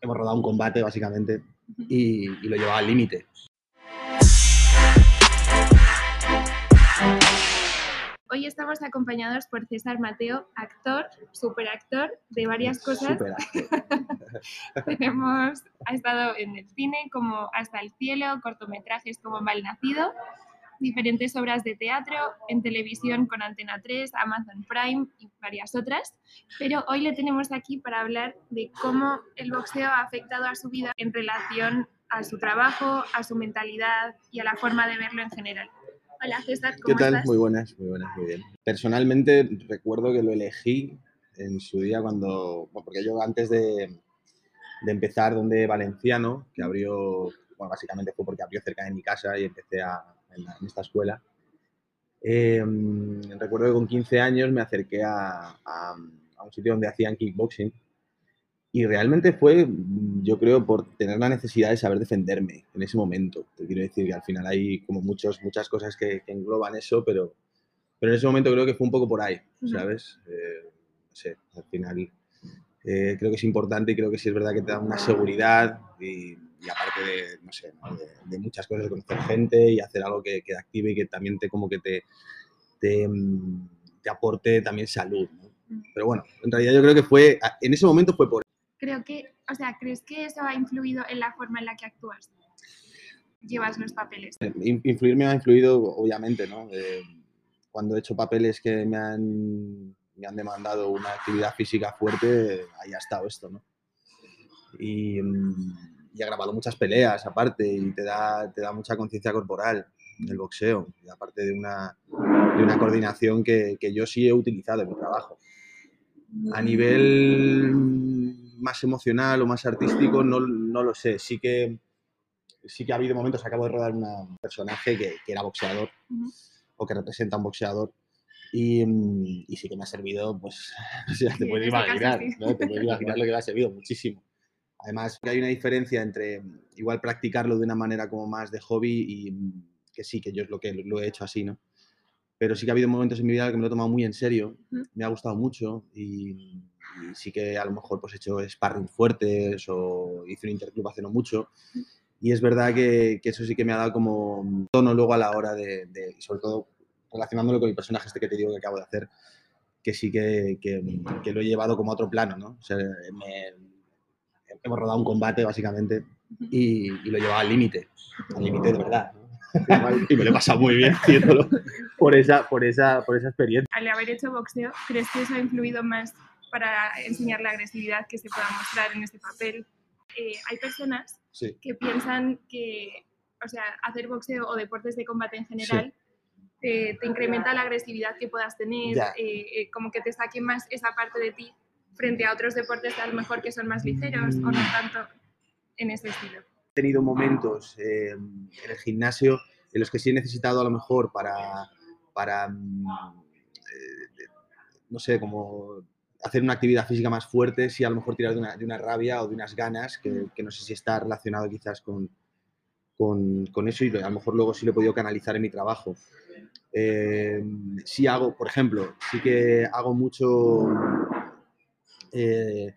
hemos rodado un combate básicamente y, y lo llevaba al límite. Hoy estamos acompañados por César Mateo, actor, superactor de varias cosas. Tenemos, ha estado en el cine como Hasta el cielo, cortometrajes como Malnacido, diferentes obras de teatro, en televisión con Antena 3, Amazon Prime y varias otras. Pero hoy le tenemos aquí para hablar de cómo el boxeo ha afectado a su vida en relación a su trabajo, a su mentalidad y a la forma de verlo en general. Hola César, ¿cómo ¿Qué tal? estás? Muy buenas, muy buenas, muy bien. Personalmente recuerdo que lo elegí en su día cuando, bueno, porque yo antes de, de empezar donde Valenciano, que abrió, bueno, básicamente fue porque abrió cerca de mi casa y empecé a, en, la- en esta escuela, eh, recuerdo que con 15 años me acerqué a, a- a un sitio donde hacían kickboxing y realmente fue, yo creo, por tener la necesidad de saber defenderme en ese momento. Te quiero decir que al final hay como muchos, muchas cosas que, que engloban eso, pero, pero en ese momento creo que fue un poco por ahí. ¿sabes? Eh, no sé, al final eh, creo que es importante y creo que sí es verdad que te da una seguridad y, y aparte de, no sé, ¿no? de, de muchas cosas, de conocer gente y hacer algo que, que active y que también te como que te, te, mm, te aporte también salud, ¿no? Mm. Pero bueno, en realidad yo creo que fue, en ese momento fue por Creo que, o sea, ¿crees que eso ha influido en la forma en la que actúas? Llevas los papeles. In- Influir me ha influido, obviamente, ¿no? Eh, cuando he hecho papeles que me han, me han demandado una actividad física fuerte, ahí ha estado esto, ¿no? Y, mm, y he grabado muchas peleas aparte y te da, te da mucha conciencia corporal el boxeo, y aparte de una, de una coordinación que, que yo sí he utilizado en mi trabajo. A nivel más emocional o más artístico, no, no lo sé. Sí que, sí que ha habido momentos, acabo de rodar un personaje que, que era boxeador Ujú. o que representa a un boxeador. Y, mm, y sí que me ha servido, pues, o sea, te Sí, puedes caso imaginar, sí. ¿no? Te puedes imaginar lo que me ha servido, muchísimo. Además, que hay una diferencia entre mm, igual practicarlo de una manera como más de hobby y mm, que sí, que yo es lo que lo he hecho así, ¿no? Pero sí que ha habido momentos en mi vida que me lo he tomado muy en serio, me ha gustado mucho y, y sí que a lo mejor pues he hecho sparring fuertes o hice un interclub hace no mucho. Y es verdad que, que eso sí que me ha dado como un tono luego a la hora de, de- sobre todo relacionándolo con el personaje este que te digo que acabo de hacer, que sí que, que- que lo he llevado como a otro plano, ¿no? O sea, me- hemos rodado un combate básicamente y, y lo llevaba al límite, al límite de verdad. y me lo he pasado muy bien haciéndolo por esa, por esa, por esa experiencia. Al haber hecho boxeo, ¿crees que eso ha influido más para enseñar la agresividad que se pueda mostrar en este papel? Eh, hay personas Sí. que piensan que, o sea, hacer boxeo o deportes de combate en general te, te incrementa la agresividad que puedas tener, eh, eh, como que te saque más esa parte de ti frente a otros deportes a lo mejor que son más ligeros o no tanto en ese estilo. He tenido momentos eh, en el gimnasio en los que sí he necesitado a lo mejor para, para mm, eh, no sé, como hacer una actividad física más fuerte, sí a lo mejor tirar de una, de una rabia o de unas ganas, que, no sé si está relacionado quizás con, con, con eso y a lo mejor luego sí lo he podido canalizar en mi trabajo. Eh, sí hago, por ejemplo, sí que hago mucho, eh,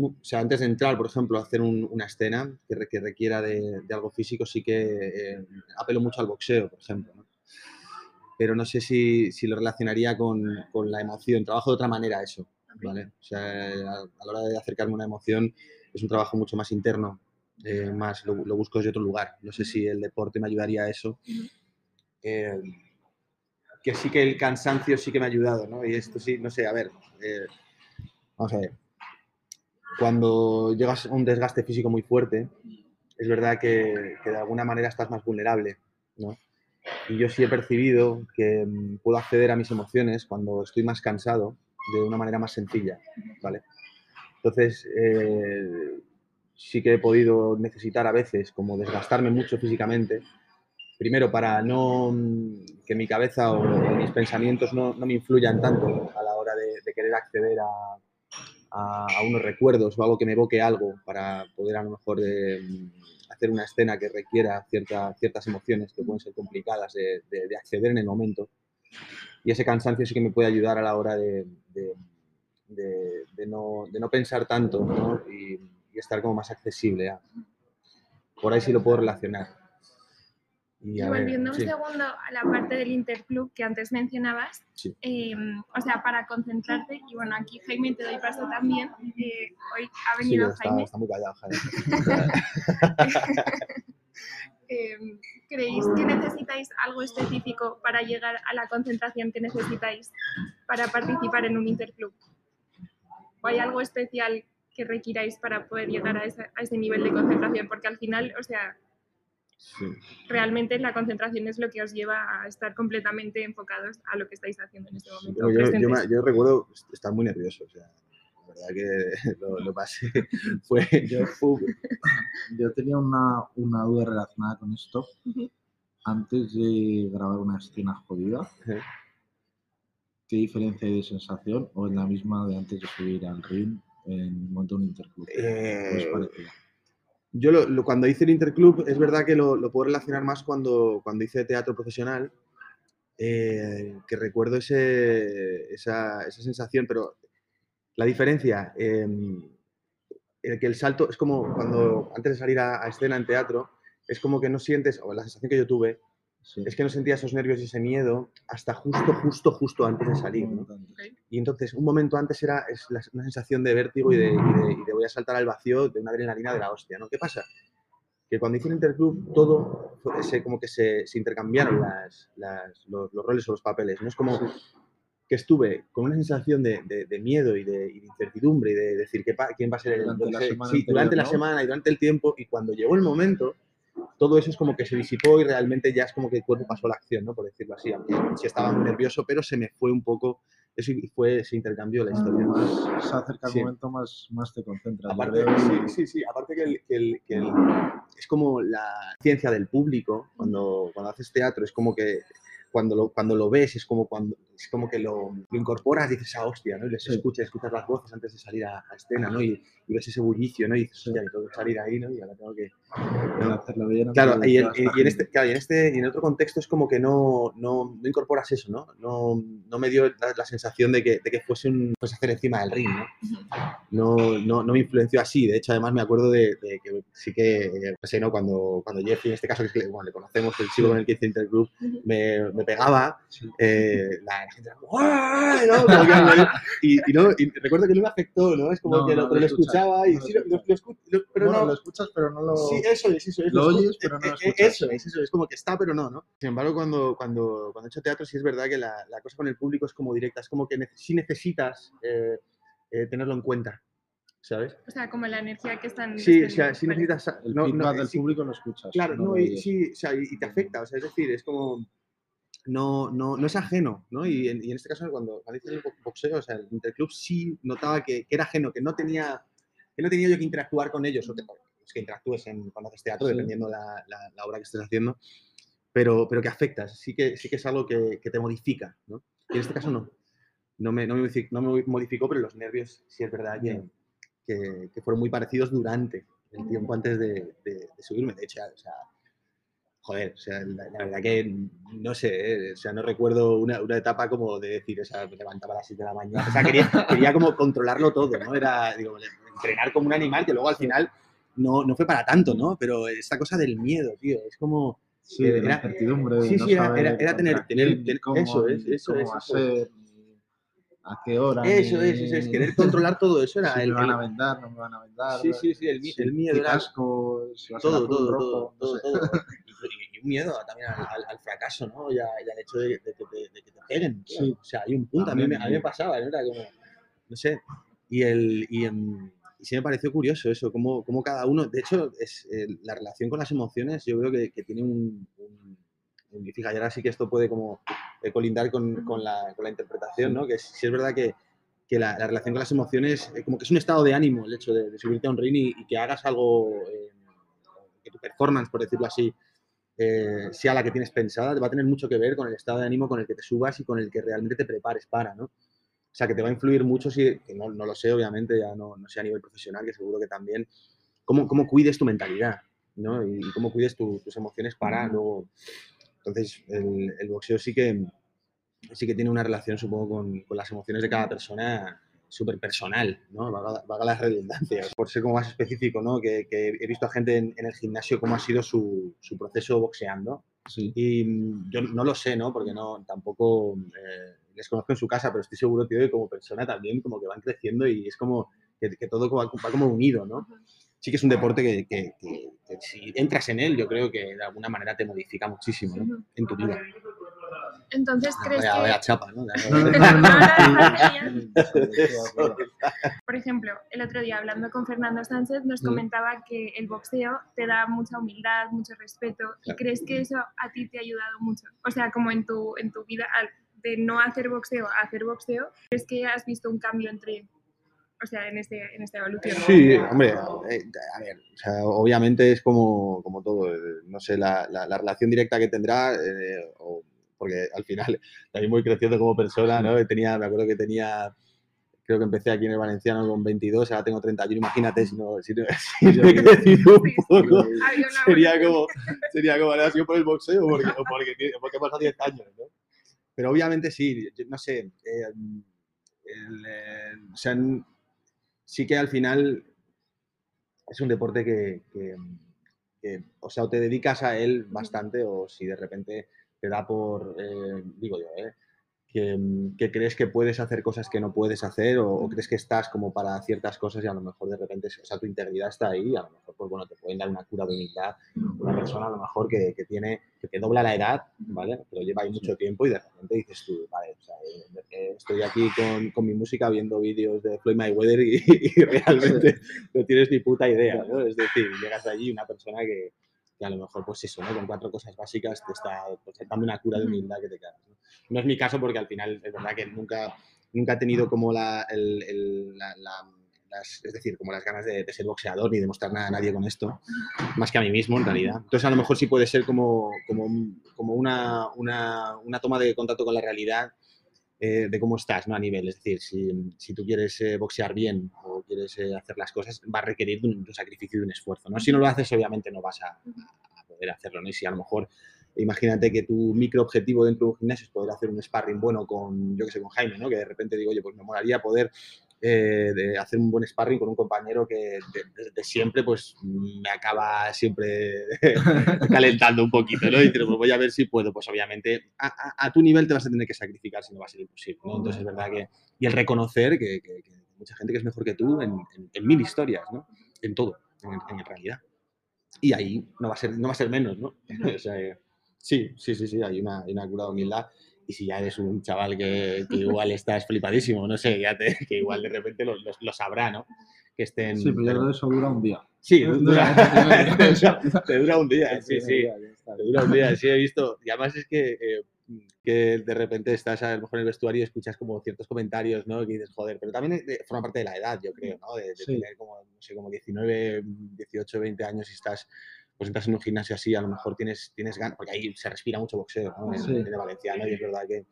o sea, antes de entrar, por ejemplo, a hacer un- una escena que, que requiera de, de algo físico, sí que eh, apelo mucho al boxeo, por ejemplo. ¿no? Pero no sé si, si lo relacionaría con, con la emoción. Trabajo de otra manera eso, ¿vale? O sea, a, a la hora de acercarme a una emoción es un trabajo mucho más interno, eh, más lo, lo busco desde otro lugar. No sé si el deporte me ayudaría a eso. Eh, que sí que el cansancio sí que me ha ayudado, ¿no? Y esto sí, no sé, a ver, eh, vamos a ver. Cuando llegas a un desgaste físico muy fuerte, es verdad que, que de alguna manera estás más vulnerable, ¿no? Y yo sí he percibido que mm, puedo acceder a mis emociones cuando estoy más cansado de una manera más sencilla, ¿vale? Entonces, eh, sí que he podido necesitar a veces como desgastarme mucho físicamente, primero para no mm, que mi cabeza o, mis pensamientos no, no me influyan tanto a la hora de, de querer acceder a, a, a unos recuerdos o algo que me evoque algo para poder a lo mejor eh, hacer una escena que requiera cierta, ciertas emociones que pueden ser complicadas de, de- de acceder en el momento. Y ese cansancio sí que me puede ayudar a la hora de, de- no, no pensar tanto ¿no? Y, y estar como más accesible. a- Por ahí sí lo puedo relacionar. Y, Y a ver, volviendo un sí. segundo a la parte del interclub que antes mencionabas, Sí. eh, o sea, para concentrarte, y bueno, aquí Jaime te doy paso también, eh, hoy ha Sí, venido está, Jaime, está muy callado, Jaime. eh, ¿creéis que necesitáis algo específico para llegar a la concentración que necesitáis para participar en un interclub? ¿O hay algo especial que requiráis para poder llegar a ese, a ese nivel de concentración? Porque al final, o sea, Sí. realmente la concentración es lo que os lleva a estar completamente enfocados a lo que estáis haciendo en este momento. Yo, yo- yo presentes. me- yo recuerdo estar muy nervioso, o sea, la verdad que lo, lo pasé, fue, Yo, yo tenía una, una duda relacionada con esto. Antes de grabar una escena jodida. ¿qué diferencia hay de sensación o es la misma de antes de subir al ring en un montón de interclub? Eh, ¿O es parecida? Yo lo- cuando hice el interclub, es verdad que lo, lo puedo relacionar más cuando, cuando hice teatro profesional, eh, que recuerdo ese, esa, esa sensación, pero la diferencia, eh, el que el salto es como cuando antes de salir a, a escena en teatro, es como que no sientes, o la sensación que yo tuve, Sí. es que no sentía esos nervios y ese miedo hasta justo, justo, justo antes de salir. ¿no? Y entonces, un momento antes era es la- una sensación de vértigo y de, y de- y de voy a saltar al vacío de una adrenalina de la hostia, ¿no? ¿Qué pasa? Que cuando hice el interclub, todo se, como que se, se intercambiaron las, las- los, los roles o los papeles. No es como que estuve con una sensación de, de- de miedo y de, y de incertidumbre y de decir ¿qué pa- quién va a ser el Durante la qué sé, semana sí, anterior, durante la semana y durante el tiempo. Y cuando llegó el momento, todo eso es como que se disipó y realmente ya es como que el cuerpo pasó a la acción, ¿no? Por decirlo así. Aunque sí estaba muy nervioso, pero se me fue un poco. Eso y fue, se intercambió la historia. Más se acerca el Sí. momento, más, más te concentras. Aparte, sí, sí, sí, aparte que, el- que el- que el- es como la ciencia del público cuando, cuando haces teatro, es como que cuando lo, cuando lo ves es como, cuando, es como que lo, lo incorporas dices, ah, hostia, ¿no? Y les escuchas, escuchas las voces antes de salir a, a escena, ¿no? Y, y ves ese bullicio, ¿no? Y dices, hostia, tengo que salir ahí, ¿no? Y ahora tengo que... Bien. Claro, y en, y en este, claro, y en este y en otro contexto es como que no, no, no incorporas eso, ¿no? No, no me dio la, la sensación de que, de que fuese un pues hacer encima del ring, ¿no? No, no, no me influenció así. De hecho, además me acuerdo de, de que sí que, eh, no sé, ¿no? Cuando, cuando Jeffy, en este caso, que bueno, le conocemos, el chico con el que hice Intergroup, Ujú. me, me pegaba, Sí. eh, la, la gente era como, "¡Ah!", ¿no? Y, y no, y recuerdo que no me afectó, ¿no? Es como No, que lo, no pero lo lo escuchaba y sí, lo, lo lo- lo escu- lo- pero bueno, no, lo escuchas, pero no lo. Sí, eso es, eso es. Lo oyes, pero no lo eh, eh, escuchas. Eso es, eso es, como que está, pero no, ¿no? Sin embargo, cuando, cuando, cuando he hecho teatro, sí es verdad que la, la cosa con el público es como directa, es como que sí necesitas eh, eh, tenerlo en cuenta, ¿sabes? O sea, como la energía que están... Sí, o sea, sí vale. necesitas... El no- no, del sí, público lo escuchas. Claro, no no, lo y, oyes. sí, o sea, y, y te afecta, o sea, es decir, es como... No, no, no es ajeno, ¿no? Y en, y en este caso, cuando, cuando hice el bo- boxeo, o sea, el interclub sí notaba que, que era ajeno, que no tenía que no tenía yo que interactuar con ellos, o te- es que interactúes en, cuando haces teatro, Sí. dependiendo la, la, la obra que estés haciendo, pero, pero que afectas, sí que, sí que es algo que, que te modifica, ¿no? Y en este caso no, no me, no me, no me modificó, pero los nervios sí es verdad que, que, que fueron muy parecidos durante el tiempo antes de, de- de subirme. De hecho, o sea, joder, o sea, la, la verdad que no sé, eh, o sea, no recuerdo una, una etapa como de decir, o sea, me levantaba a las 7 de la mañana, o sea, quería, quería como controlarlo todo, ¿no? Era, digo, entrenar como un animal que luego al final no, no fue para tanto, ¿no? Pero esta cosa del miedo, tío, es como... Sí, de la era- incertidumbre. sí, no sí, era- era- era tener- tener- ni tener- cómo, eso es, ni eso cómo va eso ni a qué hora. Eso es, eso es, ni querer controlar todo eso era si el... me van a el- vendar, no me van a vendar. sí, sí, sí, el, el miedo era... casco, si todo, todo, rojo, todo, no todo, sé. todo. Y, miedo también al, al- al fracaso, ¿no? Y, a- y al hecho de, de que te, de que te peguen. tío. Sí. O sea, hay un punto, a mí, me, a mí me pasaba, ¿no? Era como, no sé. Y, el, y, y sí me pareció curioso eso, cómo, cómo cada uno, de hecho, es eh, la relación con las emociones, yo creo que, que tiene un, un- un- y fija, y ahora sí que esto puede como eh, colindar con, con la, con la interpretación, ¿no? Que sí es verdad que, que la, la relación con las emociones, eh, como que es un estado de ánimo el hecho de, de subirte a un ring y, y que hagas algo, eh, que tu performance, por decirlo así, eh, sea la que tienes pensada, va a tener mucho que ver con el estado de ánimo con el que te subas y con el que realmente te prepares para, ¿no? O sea, que te va a influir mucho, si, que no, no lo sé, obviamente, ya no, no sé a nivel profesional, que seguro que también, cómo, cómo cuides tu mentalidad, ¿no? Y, y cómo cuides tu- tus emociones para luego... Entonces, el, el boxeo sí que, sí que tiene una relación, supongo, con, con las emociones de cada persona súper personal, ¿no? Vaga, vaga la redundancia, por ser como más específico, ¿no? Que, que he visto a gente en, en el gimnasio cómo ha sido su, su proceso boxeando Sí. y mm, yo no lo sé, ¿no? Porque no, tampoco eh, les conozco en su casa, pero estoy seguro, tío, que como persona también como que van creciendo y es como que, que todo va, va como unido, ¿no? Sí que es un deporte que, que- que- que si entras en él, yo creo que de alguna manera te modifica muchísimo, ¿no? En tu vida. Entonces, Ah, ¿crees vaya, que, vaya chapa, ¿no? Por ejemplo, el otro día hablando con Fernando Sánchez nos Mm. comentaba que el boxeo te da mucha humildad, mucho respeto y crees que eso a ti te ha ayudado mucho. O sea, como en tu, en tu vida, de no hacer boxeo a hacer boxeo, ¿crees que has visto un cambio entre, o sea, en, este, en esta evolución? Sí, hombre, eh, a ver, o sea, obviamente es como, como todo, eh, no sé, la, la- la relación directa que tendrá, eh, o- porque al final también voy creciendo como persona, ¿no? Tenía, me acuerdo que tenía, creo que empecé aquí en el Valenciano con 22, ahora tengo 31, imagínate si no, si no, si no he crecido un poco, sería como, sería como, ¿ha sido por el boxeo o porque, o porque, porque he pasado 10 años, ¿no? Pero obviamente sí, yo no sé, eh, el, eh, o sea, sí que al final es un deporte que, que, que, o sea, o te dedicas a él bastante o si de repente te da por, eh, digo yo, ¿eh? que, mm, que crees que puedes hacer cosas que no puedes hacer o, o crees que estás como para ciertas cosas y a lo mejor de repente, o sea, tu integridad está ahí y a lo mejor, pues bueno, te pueden dar una cura de humildad una persona a lo mejor que, que tiene, que te dobla la edad, ¿vale? Pero lleva ahí mucho tiempo y de repente dices tú, vale, o sea, eh, eh, estoy aquí con, con mi música viendo vídeos de Floyd Mayweather y, y realmente no tienes ni puta idea, ¿no? Es decir, llegas allí una persona que, que a lo mejor, pues eso, ¿no? Con cuatro cosas básicas te está pues, dando una cura de humildad que te cagas, ¿no? No es mi caso porque al final es verdad que nunca, nunca he tenido como la, el- el- la- la- las- es decir, como las ganas de, de ser boxeador ni demostrar nada a nadie con esto, más que a mí mismo en realidad. Entonces a lo mejor sí puede ser como, como, como una, una, una toma de contacto con la realidad eh, de cómo estás ¿no? a nivel. Es decir, si, si tú quieres eh, boxear bien o quieres eh, hacer las cosas, va a requerir de un, de un sacrificio y de un esfuerzo. ¿no? Si no lo haces, obviamente no vas a, a poder hacerlo. ¿no? Y si a lo mejor, imagínate que tu micro objetivo dentro de un gimnasio es poder hacer un sparring bueno con, yo que sé, con Jaime, ¿no? que de repente digo, oye, pues me molaría poder eh, de hacer un buen sparring con un compañero que de, de- de siempre pues me acaba siempre calentando un poquito, ¿no? Y dices, pues voy a ver si puedo. Pues obviamente a, a- a tu nivel te vas a tener que sacrificar si no va a ser imposible, ¿no? Entonces es verdad que... Y el reconocer que, que- que mucha gente que es mejor que tú en, en- en mil historias, ¿no? En todo, en, en realidad. Y ahí no va a ser, no va a ser menos, ¿no? O sea, sí, sí, sí, sí, hay una, hay una cura de humildad. Y si ya eres un chaval que, que igual estás flipadísimo, no sé, ya te, que igual de repente lo, lo- lo sabrá, ¿no? Que estén... Sí, pero yo creo que eso dura un día. Sí, dura, te dura un día, sí, sí. Te dura un día, sí he visto. Y además es que, eh, que de repente estás a lo mejor en el vestuario y escuchas como ciertos comentarios, ¿no? Que dices, joder, pero también forma parte de la edad, yo creo, ¿no? De, de Sí. tener como, no sé, como 19, 18, 20 años y estás, pues entras en un gimnasio así, a lo mejor tienes, tienes ganas, porque ahí se respira mucho boxeo, ¿no? En, Sí. en el valenciano y es verdad que,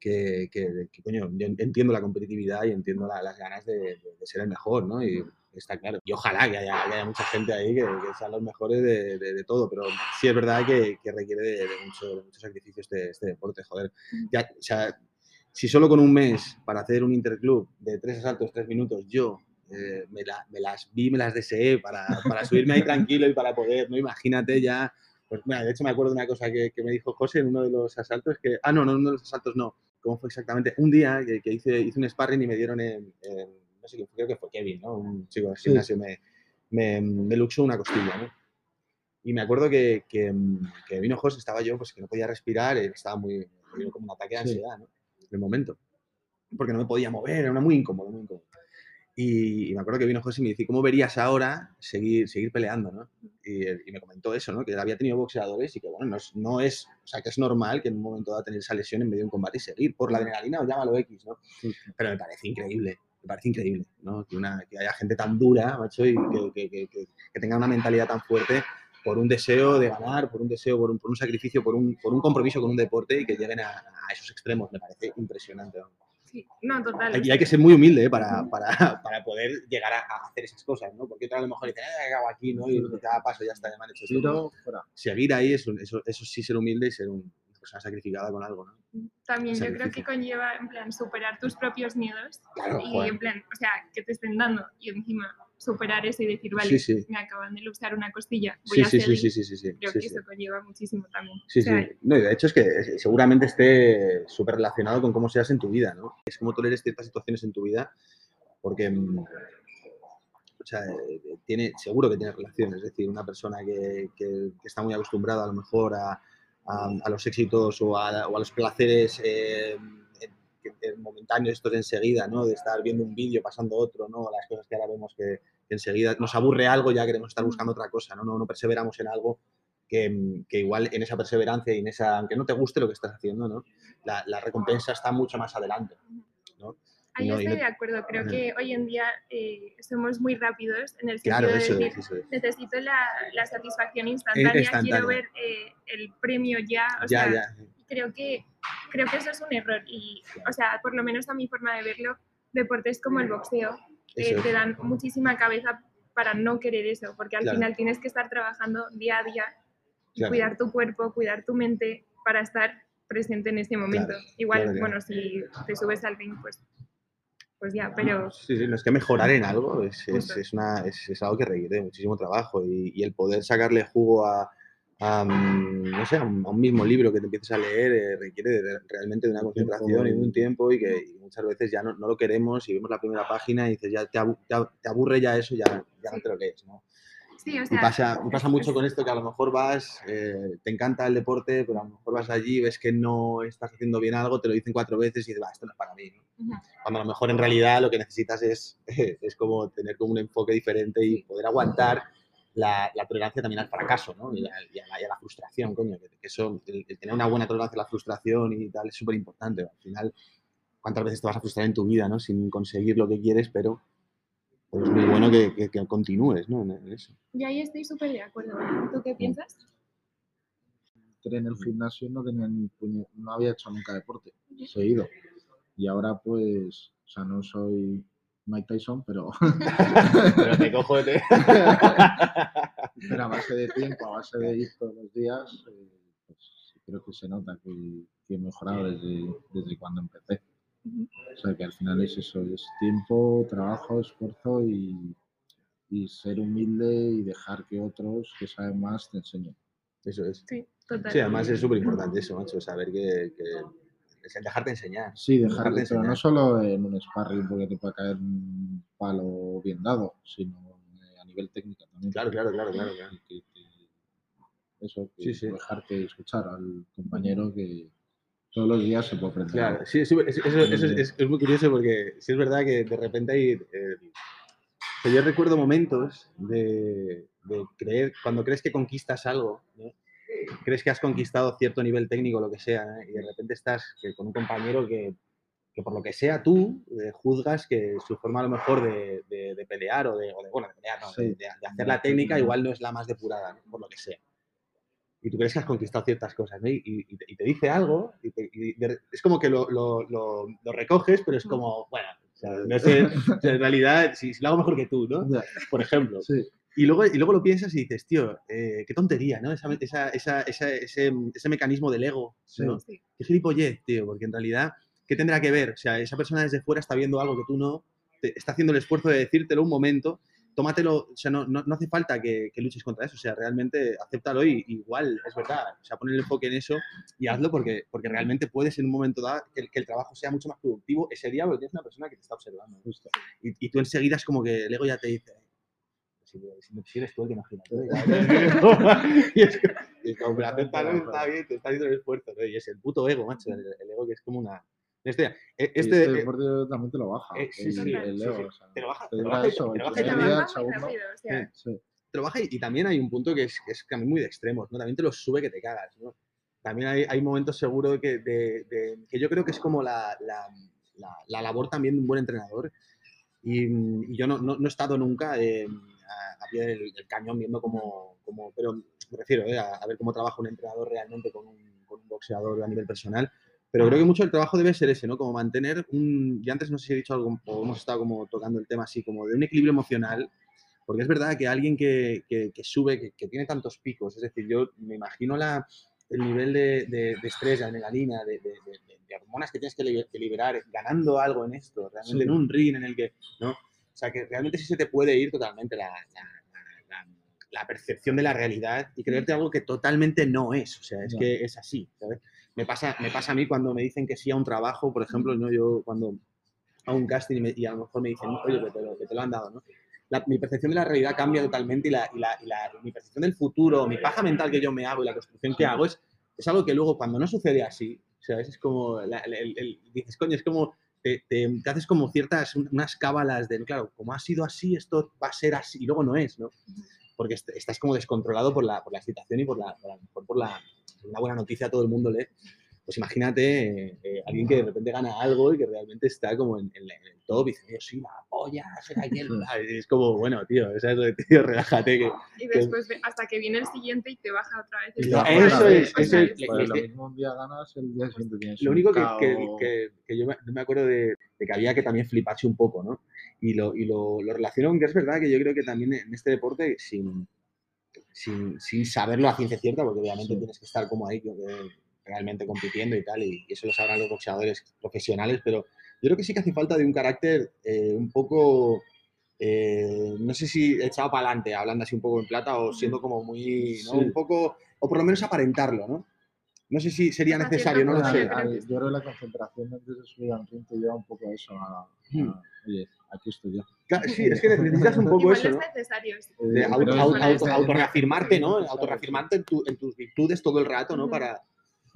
que, que- que, coño, yo entiendo la competitividad y entiendo la- las ganas de, de- de ser el mejor, ¿no? Y está claro. Y ojalá que haya, mucha gente ahí que, sean los mejores de, todo, pero sí es verdad que, requiere de, mucho, mucho sacrificio este, este deporte, joder. Ya, o sea, si solo con un mes para hacer un interclub de tres asaltos, tres minutos, yo eh, me, la- me las vi, me las deseé para, para subirme ahí tranquilo y para poder, ¿no? Imagínate ya. Pues mira, de hecho me acuerdo de una cosa que, que me dijo José en uno de los asaltos, que, ah, no, no, en uno de los asaltos no, ¿cómo fue exactamente? Un día que, que hice, hice un sparring y me dieron en, en- no sé quién creo que fue Kevin, ¿no? Un chico del Sí. gimnasio, me, me, me luxó una costilla, ¿no? Y me acuerdo que, que, que vino José, estaba yo, pues que no podía respirar, eh, estaba muy, como un ataque de Sí. ansiedad, ¿no? En el momento. Porque no me podía mover, era muy incómodo, muy incómodo. Y, y me acuerdo que vino José y me dice, ¿cómo verías ahora seguir, seguir peleando, no? Y, y me comentó eso, ¿no? Que había tenido boxeadores y que, bueno, no es, no es, o sea, que es normal que en un momento dado tener esa lesión en medio de un combate y seguir por la adrenalina o llámalo X, ¿no? Sí. Pero me parece increíble, me parece increíble, ¿no? Que, una, que haya gente tan dura, macho, y que, que, que, que- que tenga una mentalidad tan fuerte por un deseo de ganar, por un deseo, por un, por un sacrificio, por un, por un compromiso con un deporte y que lleguen a, a esos extremos. Me parece impresionante. ¿no? No, total. Y hay que ser muy humilde ¿eh? para, para, para poder llegar a, a hacer esas cosas, ¿no? Porque otra a lo mejor dice, eh, hago aquí, ¿no? Y cada paso ya está, ya me han hecho esto". Seguir ahí, eso, eso, eso sí ser humilde y ser un, persona sacrificada con algo, ¿no? También yo creo que conlleva, en plan, superar tus propios miedos Claro, y, joder. en plan, o sea, que te estén dando y encima superar eso y decir, vale, Sí, sí. me acaban de luxar una costilla, voy Sí, a sí, sí, sí, sí, sí, Creo que eso conlleva muchísimo también. Sí, O sea, sí. No, y de hecho es que seguramente esté súper relacionado con cómo seas en tu vida, ¿no? Es como toleres ciertas situaciones en tu vida, porque, mm, o sea, eh, tiene, seguro que tiene relación. Es decir, una persona que, que- que está muy acostumbrada a lo mejor a, a- a los éxitos o a, o a los placeres eh, que momentáneos estos de enseguida, ¿no? De estar viendo un vídeo, pasando otro, ¿no? Las cosas que ahora vemos que, que enseguida nos aburre algo, ya queremos estar buscando otra cosa, ¿no? No, no perseveramos en algo que, que igual en esa perseverancia y en esa, aunque no te guste lo que estás haciendo, ¿no? La, la recompensa está mucho más adelante, ¿no? Ahí no, estoy no- de acuerdo. Creo que hoy en día eh, somos muy rápidos en el sentido Claro, de decir, es, eso es. necesito la, la satisfacción instantánea, instantánea. quiero ver eh, el premio ya. O Ya, sea, ya. Creo que creo que eso es un error y o sea por lo menos a mi forma de verlo deportes como el boxeo eh, te dan muchísima cabeza para no querer eso porque al Claro. final tienes que estar trabajando día a día y Claro. cuidar tu cuerpo cuidar tu mente para estar presente en ese momento Claro, igual bueno si te subes al ring pues pues ya pero Sí, sí, no es que mejorar en algo es, es, es una, es, es algo que requiere muchísimo trabajo y, y el poder sacarle jugo a, a, mm, no sé, a un, a un mismo libro que te empieces a leer eh, requiere de- realmente de una concentración y de un tiempo y que y muchas veces ya no, no lo queremos y vemos la primera página y dices, ya te, abu- te ab- te aburre ya eso, ya, ya no te lo lees, ¿no? sí o sea pasa, y pasa es- mucho con esto que a lo mejor vas, eh, te encanta el deporte, pero a lo mejor vas allí, ves que no estás haciendo bien algo, te lo dicen cuatro veces y dices, va, esto no es para mí. ¿no? Ujú. Cuando a lo mejor en realidad lo que necesitas es, es como tener como un enfoque diferente y poder aguantar la, la tolerancia también al fracaso ¿no? y, a, y a la, y a la frustración, coño. Que, que eso, el, el tener una buena tolerancia a la frustración y tal es súper importante. Al final, ¿cuántas veces te vas a frustrar en tu vida ¿no? sin conseguir lo que quieres? Pero, pero es muy bueno que, que- que continúes ¿no? en, en eso. y ahí estoy súper de acuerdo ¿tú qué piensas? entré en el gimnasio y no tenía ni puñe- no había hecho nunca deporte seguido. Y ahora pues, o sea, no soy Mike Tyson, pero, Pero te cojo de... pero a base de tiempo, a base de ir todos los días, eh, pues creo que se nota que, que he mejorado desde, desde cuando empecé. O sea, que al final es eso, es tiempo, trabajo, esfuerzo y, y ser humilde y dejar que otros que saben más te enseñen. Eso es. sí total Sí, además es súper importante eso, macho, saber que, que es el dejarte enseñar. Sí, Dejarte dejar, pero enseñar. no solo en un sparring porque te puede caer un palo bien dado, sino eh, a nivel técnico también. Claro, claro, claro, claro. claro. Que- que- eso, que Sí, sí. dejarte escuchar al compañero que todos los días se puede aprender. Claro, sí, es- eso, eso es, es- es muy curioso porque sí es verdad que de repente hay... eh, yo recuerdo momentos de, de creer, cuando crees que conquistas algo, ¿no? Crees que has conquistado cierto nivel técnico, lo que sea, ¿no? y de repente estás que con un compañero que, que por lo que sea tú eh, juzgas que su forma a lo mejor de, de- de pelear o de, o de, bueno, de pelear, no, Sí. de- hacer la técnica igual no es la más depurada, ¿no? por lo que sea. Y tú crees que has conquistado ciertas cosas, ¿no? Y, y- y te, dice algo, y, te- y es como que lo, lo- lo- lo recoges, pero es como, bueno, o sea, no sé, en realidad, si, si lo hago mejor que tú, ¿no? Por ejemplo. sí, Y luego, y luego lo piensas y dices, tío, eh, qué tontería, ¿no? Esa, esa- esa- esa- ese, ese mecanismo del ego, ¿no? Sí. Qué gilipollez, tío, porque en realidad, ¿qué tendrá que ver? O sea, esa persona desde fuera está viendo algo que tú no, te- está haciendo el esfuerzo de decírtelo un momento, tómatelo, o sea, no, no, no hace falta que, que luches contra eso, o sea, realmente acéptalo y igual, es verdad, o sea, pon el enfoque en eso y hazlo porque, porque realmente puedes en un momento dado que el, que el trabajo sea mucho más productivo ese día porque tienes una persona que te está observando. justo. Y, y tú enseguida es como que el ego ya te dice, si, si- si eres tú el que no. ¿no? y es como, y como, está bien, te está haciendo el esfuerzo. ¿no? Y es el puto ego, macho, el, el ego que es como una... Este, eh, Y este, este eh, deporte también te lo baja. eh, sí, el, sí, el ego, sí. o sea, te lo baja, te te lo baja, eso, te lo baja te baja lo baja y, y también hay un punto que es, que es también muy de extremos, ¿no? También te lo sube que te cagas, ¿no? También hay, hay momentos seguro que, de, de- que yo creo que es como la, la- la- la labor también de un buen entrenador. Y, y yo no, no- no he estado nunca eh, a, a pie del, del cañón viendo cómo, cómo- pero me refiero eh, a, a ver cómo trabaja un entrenador realmente con un, con un boxeador a nivel personal. Pero creo que mucho el trabajo debe ser ese, ¿no? Como mantener un, y antes no sé si he dicho algo, o hemos estado como tocando el tema así, como de un equilibrio emocional porque es verdad que alguien que, que- que sube, que, que tiene tantos picos, es decir, yo me imagino la, el nivel de, de- de estrés, de adrenalina, de, de- hormonas que tienes que liberar ganando algo en esto, realmente Sí. en un ring en el que, ¿no? O sea, que realmente sí se te puede ir totalmente la, la- la- la- percepción de la realidad y creerte algo que totalmente no es. O sea, es que es así, ¿sabes? Me pasa, me pasa a mí cuando me dicen que sí a un trabajo, por ejemplo, ¿no? yo cuando hago un casting y, me- y a lo mejor me dicen, oye, que te lo, que te lo han dado, ¿no? La- mi percepción de la realidad cambia totalmente y, la, y, la, y mi percepción del futuro, mi paja mental que yo me hago y la construcción que hago es, es algo que luego cuando no sucede así, o sea, es como, el- el- el- dices, coño, es como, te, te- te haces como ciertas, unas cábalas de, claro, como ha sido así, esto va a ser así, y luego no es, ¿no? Porque est- estás como descontrolado por la, por la excitación y por la, por, la- por- por la, una buena noticia a todo el mundo lee. Pues imagínate eh, eh, alguien que de repente gana algo y que realmente está como en, en la- en el top y dice, yo sí, la polla, soy aquel", y Es como, bueno, tío, o sea, tío, relájate. Que, Y después hasta que viene el siguiente y te baja otra vez. el otra eso es, eso es, es- lo le- mismo un día ganas, el día siguiente tienes Lo un único que, que- que- que yo me, me acuerdo de, de que había que también fliparse un poco, ¿no? Y lo, y lo, lo relaciono con que es verdad que yo creo que también en este deporte, sin, sin, sin saberlo a ciencia cierta, porque obviamente Sí. tienes que estar como ahí eh, realmente compitiendo y tal, y, y eso lo sabrán los boxeadores profesionales, pero yo creo que sí que hace falta de un carácter eh, un poco, eh, no sé si echado para adelante, hablando así un poco en plata, o siendo como muy, ¿no? Sí. Un poco, o por lo menos aparentarlo, ¿no? No sé si sería necesario, no lo sé. yo creo que la concentración antes de subir al ring te lleva un poco a eso, a, a, Hmm. oye, aquí estoy yo. Sí, es que necesitas un poco Igual eso, es ¿no? necesario. Eh, auto, es- auto- auto- es- autorreafirmarte, ¿no? Autorreafirmarte en, tu- en tus virtudes todo el rato, ¿no? Para...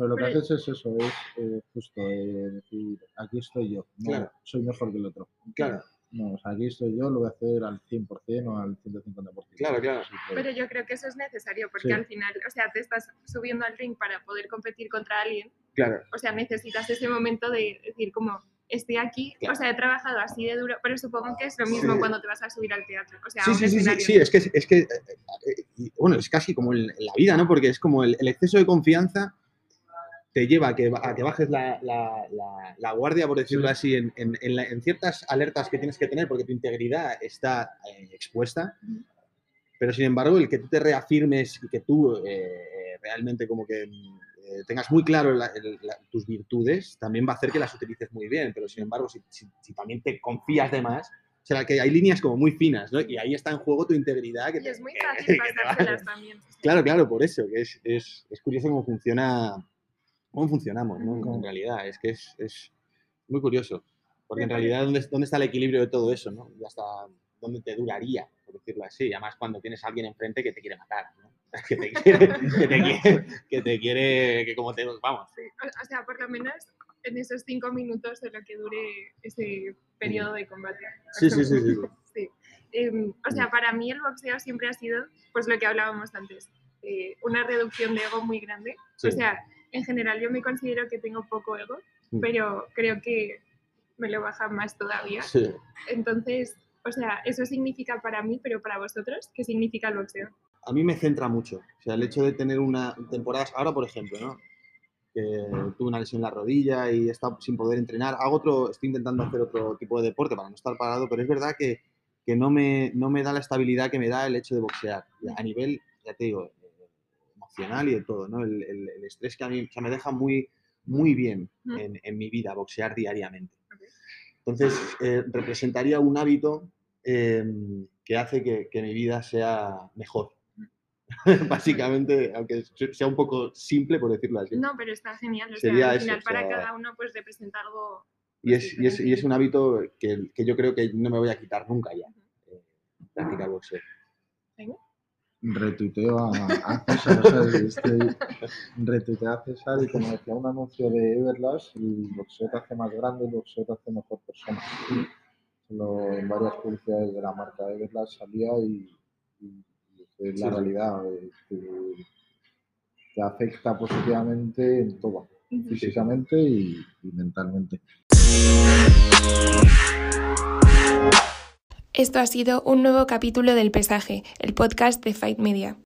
Pero lo que Pero- haces es eso, es eh, justo eh, decir, aquí estoy yo, no Claro. soy mejor que el otro. Claro, No, o sea, aquí estoy yo, lo voy a hacer al 100% o al 150%. Claro, claro. Pero yo creo que eso es necesario porque Sí. al final, o sea, te estás subiendo al ring para poder competir contra alguien. claro. O sea, necesitas ese momento de decir como, estoy aquí, Claro. o sea, he trabajado así de duro, pero supongo que es lo mismo Sí. cuando te vas a subir al teatro. O sea, Sí, sí, sí, sí, es que, es que eh, eh, bueno, es casi como en la vida, ¿no? Porque es como el, el exceso de confianza te lleva a que, a que bajes la, la- la- la guardia, por decirlo Sí. así, en, en- en la- en ciertas alertas que tienes que tener porque tu integridad está eh, expuesta. Pero sin embargo, el que tú te reafirmes y que tú eh, realmente como que eh, tengas muy claro la- el- la- tus virtudes, también va a hacer que las utilices muy bien. Pero sin embargo, si, si- si también te confías de más, o sea, que hay líneas como muy finas, ¿no? Y ahí está en juego tu integridad. Que Y te- es muy que- fácil te pasárselas también. Claro, claro, por eso, que es, es, es curioso cómo funciona, cómo funcionamos, ¿no? En, realidad, es que es, es muy curioso. Porque en realidad, ¿dónde, ¿dónde está el equilibrio de todo eso, no? Y hasta dónde te duraría, por decirlo así. Además cuando tienes a alguien enfrente que te quiere matar, ¿no? Que te quiere, que te quiere, que te quiere, que como te, vamos. Sí, O, o sea, por lo menos en esos cinco minutos de lo que dure ese periodo de combate. Sí, sí, sí, sí. Sí. Em, o sea, para mí el boxeo siempre ha sido, pues lo que hablábamos antes, eh, una reducción de ego muy grande. Sí. O sea, en general yo me considero que tengo poco ego, Mm. pero creo que me lo baja más todavía. Sí. Entonces, o sea, eso significa para mí, pero para vosotros, ¿qué significa el boxeo? a mí me centra mucho. O sea, el hecho de tener una temporadas, ahora por ejemplo, ¿no? Que tuve una lesión en la rodilla y estado sin poder entrenar. Hago otro, estoy intentando hacer otro tipo de deporte para no estar parado, pero es verdad que, que no, me, no me da la estabilidad que me da el hecho de boxear. A nivel, ya te digo, emocional y de todo, ¿no? El, el- el estrés que a mí me deja muy, muy bien en, en mi vida, boxear diariamente. Entonces, eh, representaría un hábito eh, que hace que, que mi vida sea mejor. Básicamente, aunque sea un poco simple, por decirlo así. No, pero está genial. O sea, Sería al eso, final o para sea, cada uno pues representa algo... Y es, y, es, y es un hábito que, que yo creo que no me voy a quitar nunca ya. eh, practicar boxeo. Retuiteo a, a César, o sea, estoy- retuiteo a César y como decía un anuncio de Everlast, el boxeo te hace más grande, el boxeo te hace mejor persona. En varias publicidades de la marca Everlast salía y, y- y es la Sí. realidad, eh, te afecta positivamente en todo, físicamente y- y mentalmente. Esto ha sido un nuevo capítulo del Pesaje, el podcast de Fight Media.